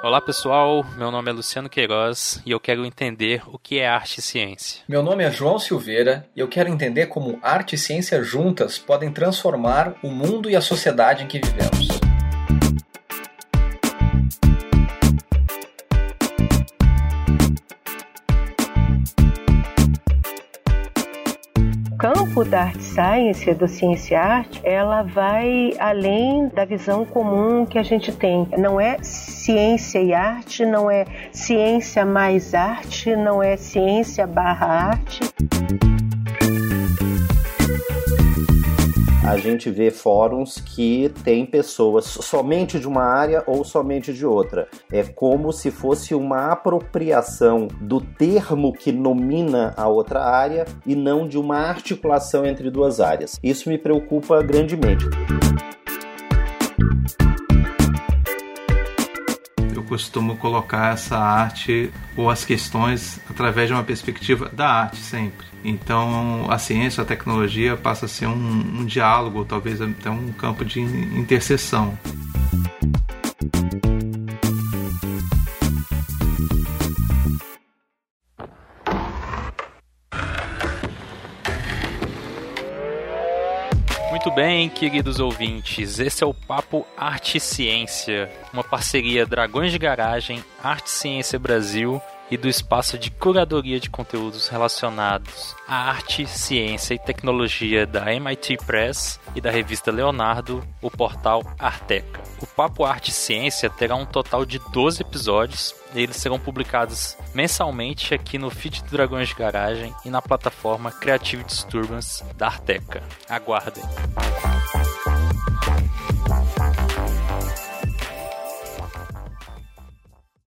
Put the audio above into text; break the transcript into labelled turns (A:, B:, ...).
A: Olá pessoal, meu nome é Luciano Queiroz e eu quero entender o que é arte e ciência.
B: Meu nome é João Silveira e eu quero entender como arte e ciência juntas podem transformar o mundo e a sociedade em que vivemos.
C: Campo da arte science, do ciência e arte, ela vai além da visão comum que a gente tem. Não é ciência e arte, não é ciência mais arte, não é ciência barra arte.
D: A gente vê fóruns que tem pessoas somente de uma área ou somente de outra. É como se fosse uma apropriação do termo que nomina a outra área e não de uma articulação entre duas áreas. Isso me preocupa grandemente.
E: Costumo colocar essa arte ou as questões através de uma perspectiva da arte sempre. Então a ciência, a tecnologia passa a ser um, um diálogo, talvez até um campo de interseção.
A: Muito bem, queridos ouvintes, esse é o Papo Arte Ciência, uma parceria Dragões de Garagem, Arte Ciência Brasil e do espaço de curadoria de conteúdos relacionados à arte, ciência e tecnologia da MIT Press e da revista Leonardo, o portal Arteca. O Papo Arte e Ciência terá um total de 12 episódios e eles serão publicados mensalmente aqui no feed do Dragões de Garagem e na plataforma Creative Disturbance da Arteca. Aguardem!